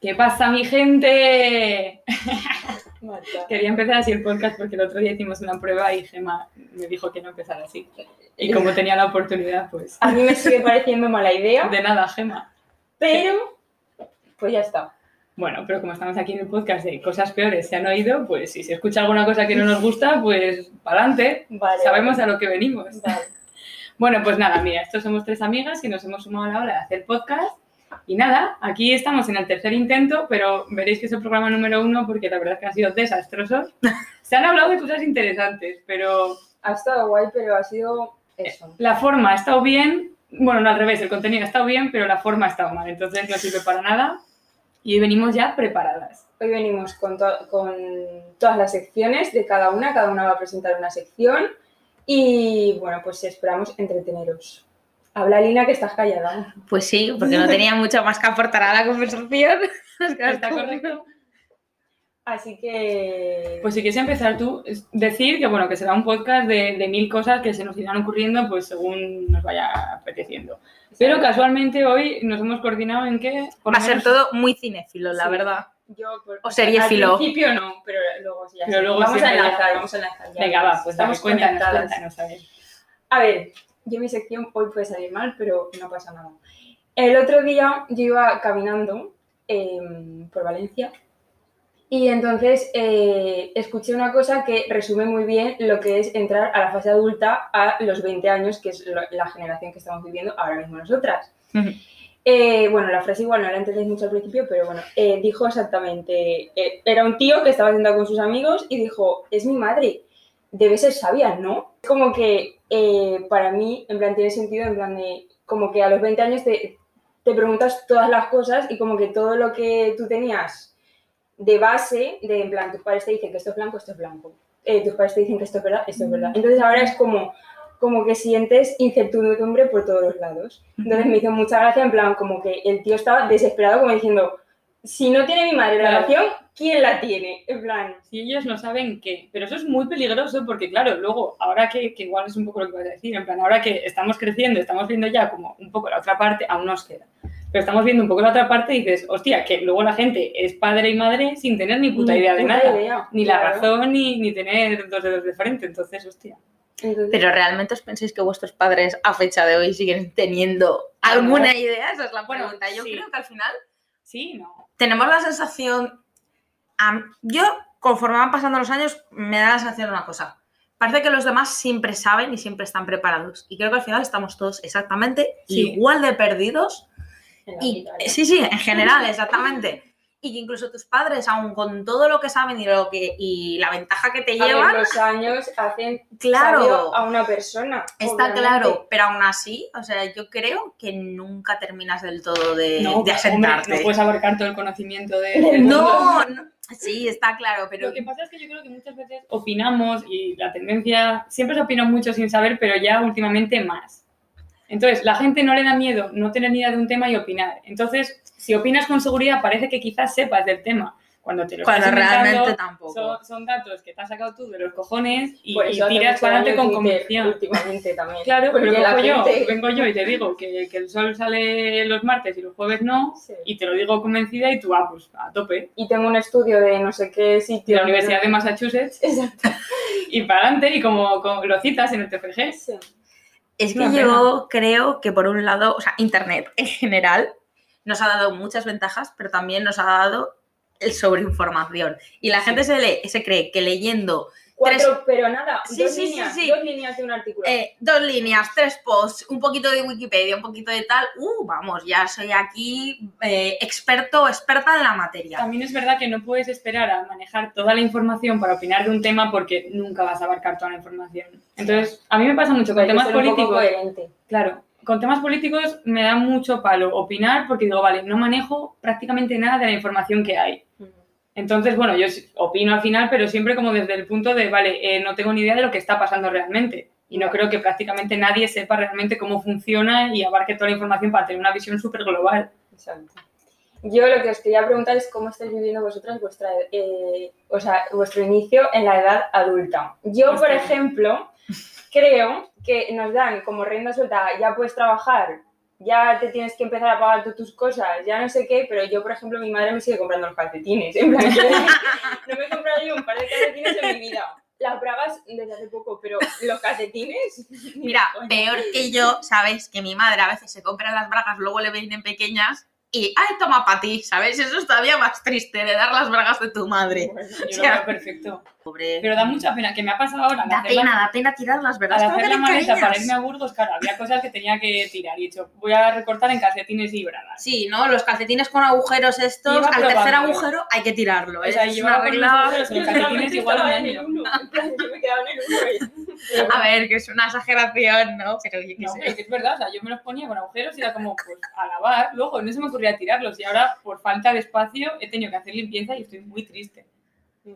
¿Qué pasa, mi gente? Quería empezar así el podcast porque el otro día hicimos una prueba y Gemma me dijo que no empezara así. Y como tenía la oportunidad, pues... A mí me sigue pareciendo mala idea, De nada, Gemma. pero pues ya está. Bueno, pero como estamos aquí en el podcast de cosas peores se han oído, pues si se escucha alguna cosa que no nos gusta, pues para adelante. Vale, Sabemos a lo que venimos. Vale. Bueno, pues nada, mira, estos somos tres amigas que nos hemos sumado a la hora de hacer podcast. Y nada, aquí estamos en el tercer intento, pero veréis que es el programa número uno porque la verdad es que han sido desastrosos. Se han hablado de cosas interesantes, pero Ha estado guay, pero ha sido eso. la forma ha estado bien. Bueno, no al revés, el contenido ha estado bien, pero la forma ha estado mal. Entonces no sirve para nada. Y hoy venimos ya preparadas. Hoy venimos con, to- con todas las secciones de cada una, cada una va a presentar una sección y bueno, pues esperamos entreteneros. Habla Lina que estás callada. Pues sí, porque no tenía mucho más que aportar a la conversación. ¿Está correcto? Así que... Pues si quieres empezar tú, decir que bueno, que será un podcast de, de mil cosas que se nos irán ocurriendo pues según nos vaya apeteciendo. Pero casualmente hoy nos hemos coordinado en que... Va a ser todo muy cinéfilo, la Sí. verdad. yo por- O. Al principio no, pero luego sí. ya Pero sí. luego vamos a siempre ya- enlazar, vamos a enlazar. Venga, va, pues estamos cuéntanos, a ver. A ver, yo mi sección hoy puede salir mal, pero no pasa nada. El otro día yo iba caminando em, por Valencia y entonces eh, escuché una cosa que resume muy bien lo que es entrar a la fase adulta a los 20 años, que es lo- la generación que estamos viviendo ahora mismo nosotras. Ujú. Eh, bueno, la frase igual no la entendéis mucho al principio, pero bueno, eh, dijo exactamente, eh, era un tío que estaba sentado con sus amigos y dijo, es mi madre, debe ser sabia, ¿no? Como que eh, para mí, en plan, tiene sentido, en plan de, como que a los 20 años te, te preguntas todas las cosas y como que todo lo que tú tenías de base, de en plan, tus padres te dicen que esto es blanco, esto es blanco, Eh, tus padres te dicen que esto es verdad, esto es verdad. Entonces ahora es como, como que sientes incertidumbre por todos los lados. Entonces me hizo mucha gracia, en plan, como que el tío estaba desesperado, como diciendo, si no tiene mi madre la Claro. relación, ¿quién la tiene? En plan, Si ellos no saben qué. Pero eso es muy peligroso porque, claro, luego, ahora que, que igual es un poco lo que vas a decir, en plan, ahora que estamos creciendo, estamos viendo ya como un poco la otra parte, aún nos queda. Pero estamos viendo un poco la otra parte y dices, hostia, que luego la gente es padre y madre sin tener ni puta ni idea de puta nada. idea, Ni la razón, ni, ni tener dos dedos de frente. Entonces, hostia. Pero realmente os pensáis que vuestros padres a fecha de hoy siguen teniendo alguna idea? Esa es la pregunta. Yo sí. creo que al final Sí, no. Tenemos la sensación. am- yo, conforme van pasando los años, me da la sensación de una cosa. Parece que los demás siempre saben y siempre están preparados. Y creo que al final estamos todos exactamente Sí. igual de perdidos. Y, sí, sí, en general, exactamente. Y que incluso tus padres, aun con todo lo que saben y, lo que, y la ventaja que te A ver, llevan, los años hacen claro, a una persona. Está obviamente. claro, pero aún así, o sea, yo creo que nunca terminas del todo de, no, de hombre, asentarte. no puedes abarcar todo el conocimiento de, Del no, no, sí, está claro, pero Lo que pasa es que yo creo que muchas veces opinamos y la tendencia, siempre se opina mucho sin saber, pero ya últimamente más. Entonces, la gente no le da miedo no tener ni idea de un tema y opinar. Entonces, si opinas con seguridad, parece que quizás sepas del tema. Cuando te lo cuando estás realmente tampoco. son, son datos que te has sacado tú de los cojones y, hace tiras para adelante con convicción. Últimamente también. Claro, pero cojo yo, gente- vengo yo y te digo que, que el sol sale los martes y los jueves no, Sí. y te lo digo convencida y tú, ah, pues a tope. Y tengo un estudio de no sé qué De sitio. la Universidad de Massachusetts Exacto. y para adelante y como, como lo citas en el TFG. Sí. Es que yo creo que por un lado, o sea, Internet en general nos ha dado muchas ventajas, pero también nos ha dado el sobreinformación. Y la gente se, lee, se cree que leyendo Cuatro, pero nada, Sí, dos, sí, líneas, dos líneas de un artículo. eh, dos líneas, tres posts, un poquito de Wikipedia, un poquito de tal, uh, vamos, ya soy aquí eh, experto o experta en la materia. También es verdad que no puedes esperar a manejar toda la información para opinar de un tema porque nunca vas a abarcar toda la información. Entonces, a mí me pasa mucho con Hay temas políticos. Claro, con temas políticos me da mucho palo opinar porque digo, vale, no manejo prácticamente nada de la información que hay. Entonces, bueno, yo opino al final, pero siempre como desde el punto de, vale, eh, no tengo ni idea de lo que está pasando realmente. Y no creo que prácticamente nadie sepa realmente cómo funciona y abarque toda la información para tener una visión súper global. Exacto. Yo lo que os quería preguntar es cómo estáis viviendo vosotras vuestra, eh, o sea, vuestro inicio en la edad adulta. Yo, por ejemplo, creo que nos dan como rienda suelta, ya puedes trabajar ya te tienes que empezar a pagar tú tus cosas, ya no sé qué, pero yo, por ejemplo, mi madre me sigue comprando los calcetines. En plan, no me he comprado yo un par de calcetines en mi vida. Las bragas desde hace poco, pero los calcetines. Mira, peor que yo, ¿sabes? Que mi madre a veces se compra las bragas, luego le vienen pequeñas y, ay, toma para ti, ¿sabes? Eso es todavía más triste de dar las bragas de tu madre. Bueno, Yo O lo veo perfecto. Pobre. Pero da mucha pena, que me ha pasado ahora. Da la- pena, da pena tirarlas, ¿verdad? Al hacer la le maleta para irme a Burgos, claro, había cosas que tenía que tirar y he dicho, voy a recortar en calcetines y bragas. Sí, ¿no? Los calcetines con agujeros estos, al tercer probando. agujero hay que tirarlo. O sea, es llevaba una regla... los calcetines igual un año. Yo me quedaba en el uno. A ver, que es una exageración, ¿no? Pero yo qué No, sé. pero que es verdad, o sea, yo me los ponía con agujeros y era como, pues, a lavar, luego no se me ocurría tirarlos y ahora, por falta de espacio, he tenido que hacer limpieza y estoy muy triste.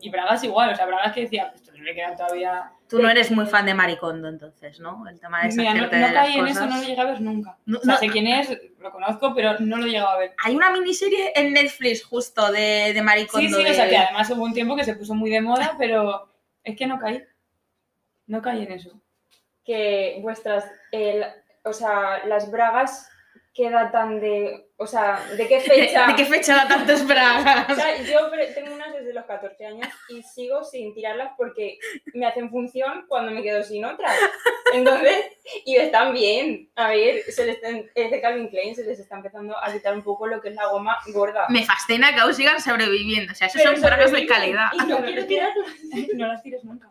Y bragas igual, o sea, bragas que decía, pues, esto no le quedan todavía... Tú no eres muy fan de Maricondo, entonces, ¿no? El tema de Mira, no, no de las caí en eso, cosas. no lo llegué a ver nunca. No, o sea, no. sé quién es, lo conozco, pero no lo he llegado a ver. Hay una miniserie en Netflix justo de, de Maricondo. Sí, sí, de- o sea, que además hubo un tiempo que se puso muy de moda, pero es que no caí. No caí en eso. que vuestras, el- o sea, las bragas, ¿qué datan de, o sea, de qué ¿De, fecha? de qué fecha da tantas O bragas? sea, yo pre- tengo unas desde los 14 años y sigo sin tirarlas porque me hacen función cuando me quedo sin otras. Entonces, y están bien. A ver, se les están- es de Calvin Klein, se les está empezando a quitar un poco lo que es la goma gorda. Me fascina que aún sigan sobreviviendo. O sea, eso Pero son bragas de calidad. Y no Claro, quiero tirarlas. No las tires nunca.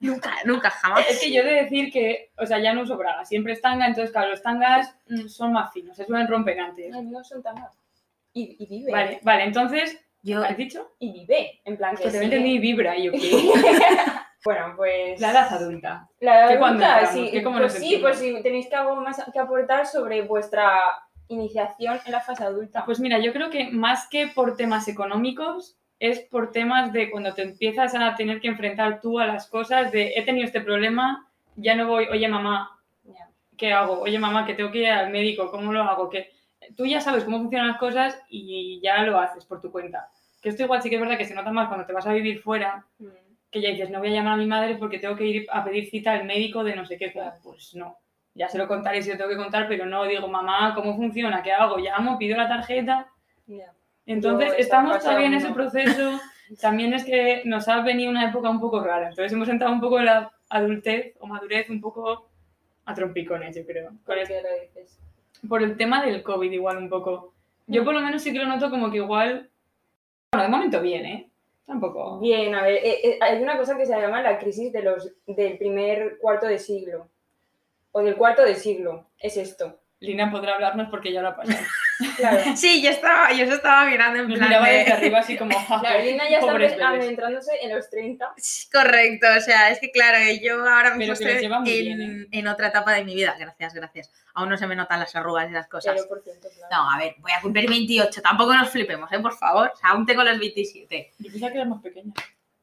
Nunca. Nunca, jamás. Es que yo he de decir que, o sea, ya no uso bragas, siempre es tanga, entonces, claro, los tangas mm, son más finos, se suelen romper antes. Ay, no son tan más. Y, y vive. Vale, vale, entonces, Yo, ¿has dicho? Y vive. En plan que Que te entendí vibra y yo qué. Bueno, pues. La edad adulta. La ¿Qué edad cuándo adulta, entramos? sí. ¿Qué cómo pues sí, pues si tenéis que algo más que aportar sobre vuestra iniciación en la fase adulta. Pues mira, yo creo que más que por temas económicos, es por temas de cuando te empiezas a tener que enfrentar tú a las cosas de he tenido este problema, ya no voy, oye mamá. ¿qué hago? Oye mamá, que tengo que ir al médico, ¿cómo lo hago? Que tú ya sabes cómo funcionan las cosas y ya lo haces por tu cuenta. Que esto igual sí que es verdad que se nota más cuando te vas a vivir fuera, Mm. que ya dices, no voy a llamar a mi madre porque tengo que ir a pedir cita al médico de no sé qué. Pues no. Ya se lo contaré si lo tengo que contar, pero no digo, mamá, ¿cómo funciona? ¿Qué hago? Llamo, pido la tarjeta. Entonces, estamos todavía en ese proceso. También es que nos ha venido una época un poco rara. Entonces, hemos entrado un poco en la adultez o madurez un poco a trompicones, yo creo. ¿Por qué lo dices? Por el tema del COVID, igual un poco. Yo, por lo menos, sí que lo noto como que igual. Bueno, de momento bien, ¿eh? Tampoco. Bien, a ver, eh, eh, hay una cosa que se llama la crisis de los, del primer cuarto de siglo. O del cuarto de siglo. Es esto. Lina podrá hablarnos porque ya lo ha pasado. Claro. sí, yo estaba, yo estaba mirando en Nos plan miraba de- desde arriba así como. La Lina ya está adentrándose en los 30. Sí, Correcto, o sea, es que claro, yo ahora mismo estoy en, bien, en otra etapa de mi vida. Gracias, gracias. Aún no se me notan las arrugas y las cosas. 0%, claro. No, a ver, voy a cumplir 28. Tampoco nos flipemos, ¿eh? Por favor. O sea, aún tengo los 27. Yo pensaba que eras más pequeña.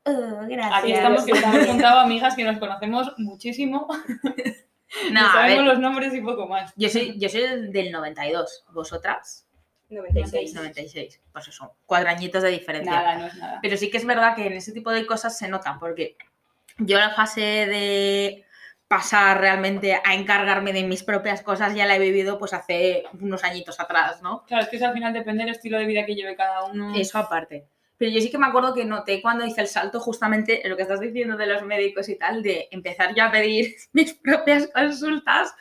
gracias. Aquí estamos, que sí, nos hemos también. juntado amigas que nos conocemos muchísimo. No, a sabemos ver. los nombres y poco más. Yo soy, yo soy del 92. ¿Vosotras? 96. 96. Pues eso, cuatro añitos de diferencia. Nada, no es nada. Pero sí que es verdad que en ese tipo de cosas se notan, porque yo la fase de pasar realmente a encargarme de mis propias cosas ya la he vivido pues hace unos añitos atrás, ¿no? Claro, es que eso al final depende del estilo de vida que lleve cada uno. Eso aparte. Pero yo sí que me acuerdo que noté cuando hice el salto justamente lo que estás diciendo de los médicos y tal, de empezar ya a pedir mis propias consultas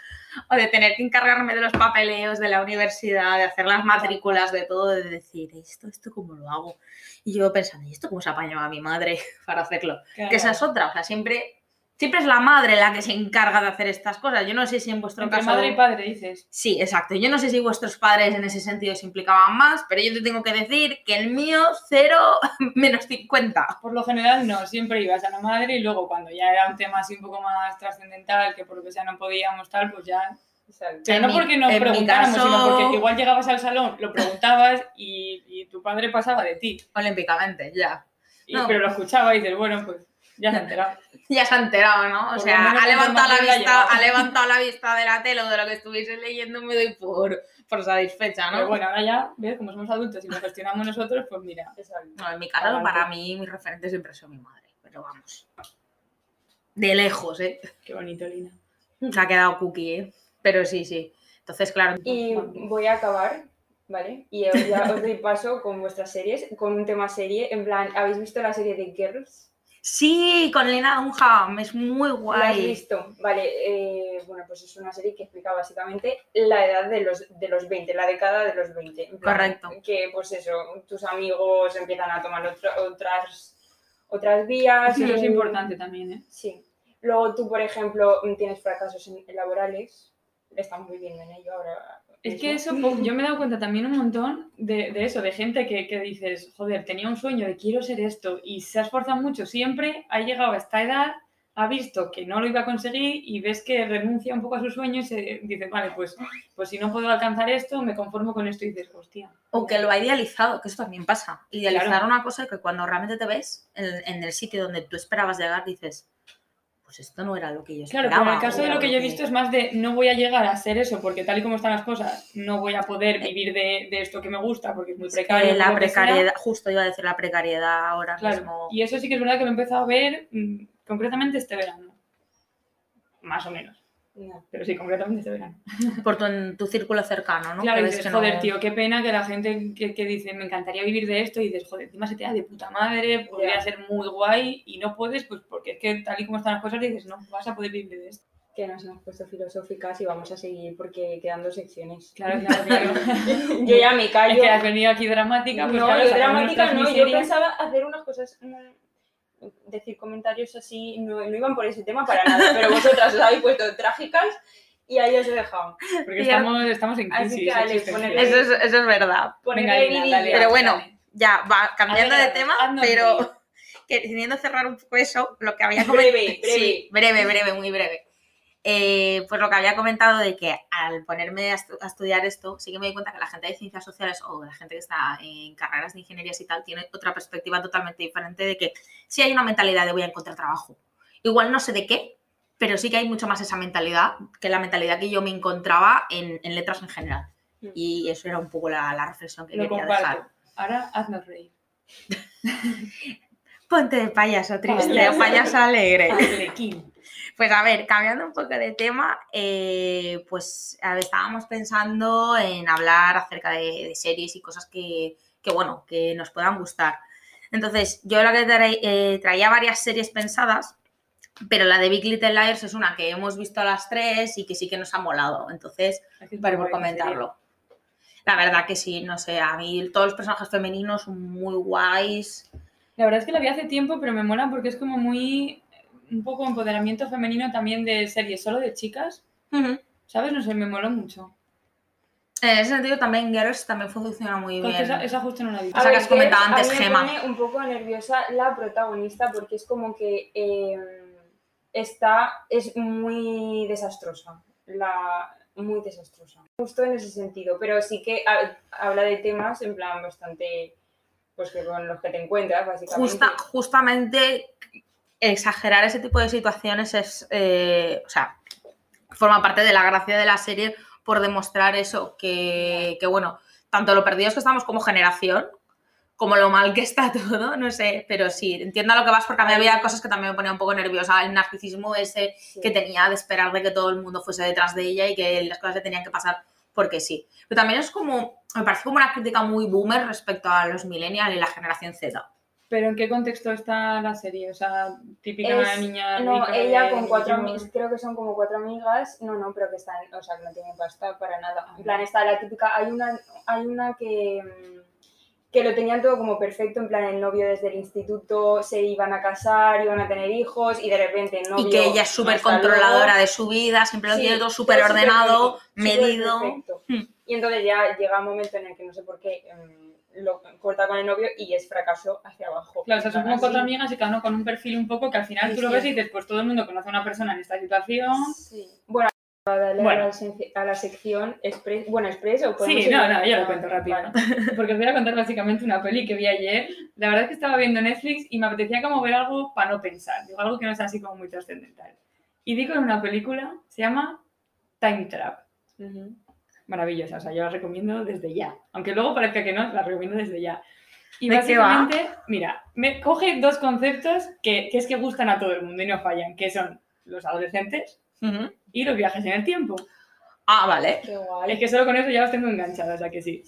o de tener que encargarme de los papeleos de la universidad, de hacer las matrículas, de todo, de decir, ¿esto, esto cómo lo hago? Y yo pensando, ¿y esto cómo se apañaba mi madre para hacerlo? Claro. Que esa es otra, o sea, siempre, siempre es la madre la que se encarga de hacer estas cosas. Yo no sé si en vuestro Entre caso... madre y padre dices. Sí, exacto. Yo no sé si vuestros padres en ese sentido se implicaban más, pero yo te tengo que decir que el mío, cero menos 50. Por lo general no, siempre ibas a la madre y luego cuando ya era un tema así un poco más trascendental, que por lo que sea no podíamos tal, pues ya... Exacto. Pero En no porque mi preguntáramos, caso- sino porque igual llegabas al salón, lo preguntabas y, y tu padre pasaba de ti. Olímpicamente, ya. Y- No. Pero lo escuchaba y dices, bueno, pues ya se ha enterado. Ya se ha enterado, ¿no? O Por sea, ha levantado, la vista, ha levantado la vista de la tele o de lo que estuviese leyendo, me doy por, por satisfecha, ¿no? Pero bueno, ahora ya, ¿ves? Como somos adultos y lo gestionamos nosotros, pues mira. No, en mi caso, para mí, mi referente siempre ha sido mi madre. Pero vamos. De lejos, ¿eh? Qué bonito, Lina. Se ha quedado cookie, ¿eh? Pero sí, sí. Entonces, claro. Y voy a acabar, ¿vale? Y os- ya os doy paso con vuestras series, con un tema serie. En plan, ¿habéis visto la serie de Girls? Sí, con Lena Dunham, es muy ¿La has guay. visto? Vale, eh, bueno, pues es una serie que explica básicamente la edad de los, de los 20, la década de los 20. en plan, Correcto. Que, pues eso, tus amigos empiezan a tomar otra- otras, otras vías. Eso es importante también, ¿eh? Sí. Luego tú, por ejemplo, tienes fracasos en- laborales. Estamos viviendo en ello ahora. Es que eso, po- yo me he dado cuenta también un montón de, de eso, de gente que, que dices, joder, tenía un sueño de quiero ser esto y se ha esforzado mucho siempre, ha llegado a esta edad, ha visto que no lo iba a conseguir y ves que renuncia un poco a su sueño y se dice, vale, pues, pues si no puedo alcanzar esto, me conformo con esto y dices, hostia. O que lo ha idealizado, que eso también pasa. Idealizar Claro. una cosa que cuando realmente te ves en, en el sitio donde tú esperabas llegar, dices, pues esto no era lo que yo Claro, esperaba. pero en el caso de lo que yo he visto es más de no voy a llegar a ser eso, porque tal y como están las cosas, no voy a poder vivir de, de esto que me gusta, porque es muy Es que precario. la precariedad, justo iba a decir la precariedad ahora Claro, mismo. y eso sí que es verdad que lo he empezado a ver mm, concretamente este verano. Más o menos, No. Pero sí, concretamente este verano. Por tu, en tu círculo cercano, ¿no? claro, Que y dices, que no- joder, tío, qué pena que la gente que, que dice, me encantaría vivir de esto, y dices, joder, encima se te da de puta madre, podría Ya. ser muy guay, y no puedes, pues porque es que tal y como están las cosas, dices, no vas a poder vivir de esto. Que nos hemos puesto filosóficas y vamos a seguir porque quedan dos secciones. Claro, claro, claro. yo ya me Es callo. que has venido aquí dramática, pues no, claro, yo dramática no, yo pensaba hacer unas cosas, mm, decir comentarios así, no, no iban por ese tema para nada, pero vosotras os habéis puesto trágicas y ahí os he dejado. Porque estamos, estamos en Así crisis. que, Ale, Eso es, eso es verdad. Venga, dale, Pero bueno, dale. ya, va cambiando ver, de tema, pero queriendo cerrar un poco eso, lo que había Breve, comentado. breve. Sí, breve, breve, muy breve. Eh, pues lo que había comentado de que al ponerme a, estu- a estudiar esto, sí que me di cuenta que la gente de ciencias sociales o la gente que está en carreras de ingenierías y tal tiene otra perspectiva totalmente diferente de que sí hay una mentalidad de voy a encontrar trabajo. Igual no sé de qué, pero sí que hay mucho más esa mentalidad que la mentalidad que yo me encontraba en, en letras en general. Mm. Y eso era un poco la, la reflexión que Lo quería comparto. dejar. Ahora haznos reír. Ponte de payaso triste, Payaso. payaso alegre. Arlequín. Pues a ver, cambiando un poco de tema, eh, pues a ver, estábamos pensando en hablar acerca de, de series y cosas que, que, bueno, que nos puedan gustar. Entonces, yo la que trae- eh, traía varias series pensadas, pero la de Big Little Liars es una que hemos visto a las tres y que sí que nos ha molado. Entonces, para por comentarlo. La verdad que sí, no sé, a mí todos los personajes femeninos son muy guays. La verdad es que la vi hace tiempo, pero me mola porque es como muy. Un poco empoderamiento femenino también de series solo de chicas. ¿Sabes? No sé, me mola mucho. En ese sentido también Girls también funciona muy Porque bien. esa, esa justo no la vi. O sea, que has comentado a antes, mí me Gema. pone un poco nerviosa la protagonista porque es como que eh, está, es muy desastrosa, la, muy desastrosa. Justo en ese sentido, pero sí que ha- habla de temas en plan bastante, pues que con los que te encuentras, básicamente. Justa- justamente exagerar ese tipo de situaciones es, eh, o sea, forma parte de la gracia de la serie por demostrar eso, que, que, bueno, tanto lo perdidos que estamos como generación, como lo mal que está todo, no sé, pero sí, entiendo lo que vas porque a mí había cosas que también me ponía un poco nerviosa, el narcisismo ese Sí. que tenía de esperar de que todo el mundo fuese detrás de ella y que las cosas le tenían que pasar porque sí. Pero también es como, me parece como una crítica muy boomer respecto a los millennials y la generación Z. ¿Pero en qué contexto está la serie? O sea, típica Es- niña. No, rica ella con cuatro amigas, creo que son como cuatro amigas, no, no, pero que están, o sea, que no tienen pasta para nada. En plan, está la típica, hay una, hay una que, mm, que lo tenían todo como perfecto, en plan, el novio desde el instituto, se iban a casar, iban a tener hijos, y de repente novio... y que ella es súper controladora luego. de su vida, siempre lo Sí, tiene todo súper ordenado, medido. perfecto. Hmm. Y entonces ya llega un momento en el que no sé por qué mm, lo corta con el novio y es fracaso hacia abajo. Claro, o sea, son como cuatro amigas y cada uno con un perfil un poco que al final Sí, tú lo sí. ves y dices, pues todo el mundo conoce a una persona en esta situación. Sí. Bueno, a darle Bueno. A, la, a la sección Express. Bueno, Express o Sí, no, no, yo lo cuento rápido. vale. Porque os voy a contar básicamente una peli que vi ayer. La verdad es que estaba viendo Netflix y me apetecía como ver algo para no pensar. Digo, algo que no sea así como muy trascendental. Y di con una película, se llama Time Trap. Ujú. Maravillosa, o sea, yo la recomiendo desde ya. Aunque luego parezca que no, la recomiendo desde ya. Y básicamente, mira, me coge dos conceptos que, que es que gustan a todo el mundo y no fallan, que son los adolescentes y los viajes en el tiempo. Ah, vale. Qué guay. Es que solo con eso ya las tengo enganchadas, ¿a que sí?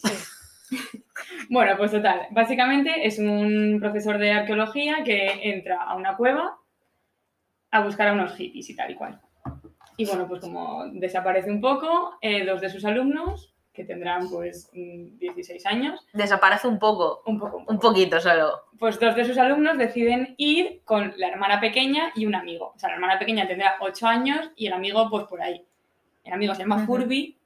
bueno, pues total. Básicamente es un profesor de arqueología que entra a una cueva a buscar a unos hippies y tal y cual. Y bueno, pues como desaparece un poco, eh, dos de sus alumnos, que tendrán pues mm, 16 años, Desaparece un poco. un poco, un poco, Un poquito solo. pues dos de sus alumnos deciden ir con la hermana pequeña y un amigo. O sea, la hermana pequeña tendrá 8 años y el amigo, pues por ahí. El amigo se llama. Furby,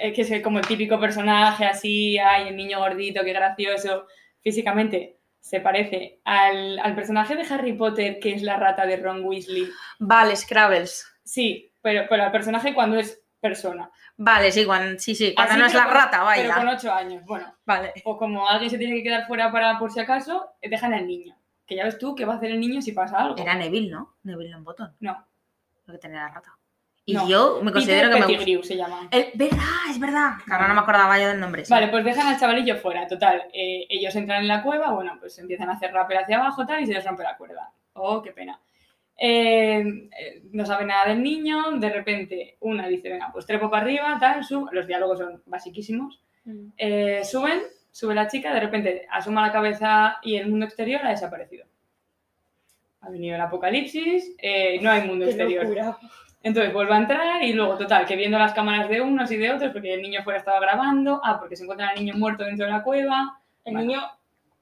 eh, que es como el típico personaje así, ay, el niño gordito, qué gracioso. Físicamente se parece al, al personaje de Harry Potter, que es la rata de Ron Weasley. Vale, Scrabbles. Sí, pero, pero al personaje cuando es persona. Vale, sí, cuando, sí, sí, cuando Así, no es la con- rata, Pero con vaya. 8 años. Bueno, Vale. o como alguien se tiene que quedar fuera para por si acaso, eh, dejan al niño. Que ya ves tú qué va a hacer el niño si pasa algo. Era Neville, ¿no? Neville Longbottom, No, lo que tenía la rata. Y No. yo me considero que me gusta. Se llama. El, ¿Verdad? Es verdad. Ahora no me acordaba yo del nombre. sí. Vale, pues dejan al chavalillo fuera. Total, eh, ellos entran en la cueva, bueno, pues empiezan a hacer rappel hacia abajo tal y se les rompe la cuerda. Oh, qué pena. Eh, eh, no sabe nada del niño, de repente una dice, venga, pues trepo para arriba, tal, sub. Los diálogos son basiquísimos. Mm. Eh, suben, sube la chica, de repente asoma la cabeza y el mundo exterior ha desaparecido. Ha venido el apocalipsis, eh, no hay mundo Qué exterior. locura. Entonces vuelve a entrar y luego, total, que viendo las cámaras de unos y de otros, porque el niño fuera estaba grabando, ah, porque se encuentra el niño muerto dentro de la cueva. El niño.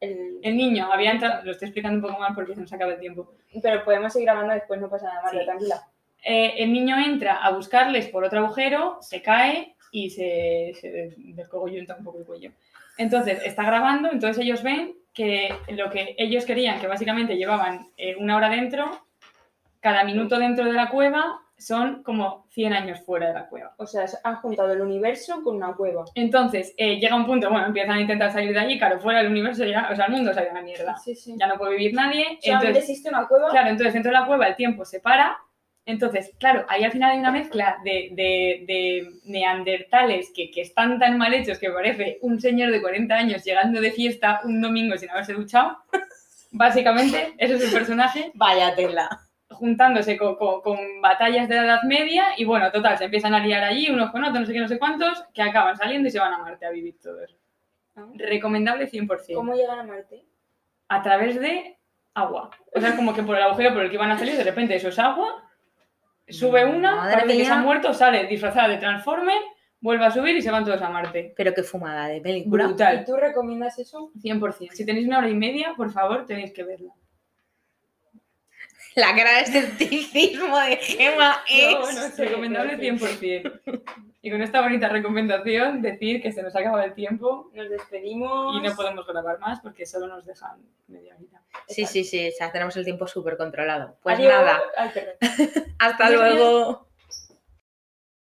El- El niño había entrado, lo estoy explicando un poco mal porque se nos acaba el tiempo. Pero podemos seguir grabando después, no pasa nada, Marta, Sí. tranquila. Eh, el niño entra a buscarles por otro agujero, se cae y se, se descogollenta un poco el cuello. Entonces está grabando, entonces ellos ven que lo que ellos querían, que básicamente llevaban eh, una hora dentro, cada minuto dentro de la cueva son como 100 años fuera de la cueva. O sea, han juntado el universo con una cueva. Entonces eh, llega un punto, bueno, empiezan a intentar salir de allí, claro, fuera del universo ya, o sea, el mundo ido a la mierda. Sí, sí. Ya no puede vivir nadie. Entonces, existe una cueva. claro, entonces dentro de la cueva el tiempo se para. Entonces, claro, ahí al final hay una mezcla de, de- de neandertales que, que están tan mal hechos que parece un señor de 40 años llegando de fiesta un domingo sin haberse duchado. Básicamente, ese es el personaje Vaya tela. Juntándose con, con- con batallas de la Edad Media y bueno, total, se empiezan a liar allí unos con otros, no sé qué, no sé cuántos, que acaban saliendo y se van a Marte a vivir todos. Ah. Recomendable 100%. ¿Cómo llegan a Marte? A través de agua. O sea, como que por el agujero por el que iban a salir, de repente eso es agua, sube una, Madre parece que se ha muerto, sale disfrazada de Transformer, vuelve a subir y se van todos a Marte. Pero qué fumada de película. ¿Y Brutal. tú recomiendas eso? 100%. Si tenéis una hora y media, por favor, tenéis que verla. La cara de escepticismo de Gema es. No, no sé, Recomendable pero sí. 100%. Y con esta bonita recomendación, decir que se nos ha acabado el tiempo Nos despedimos. y no podemos grabar más porque solo nos dejan media horita. Sí, sí, sí, o sea, tenemos el tiempo súper controlado. Pues Adiós. nada, Ay, hasta Adiós. luego.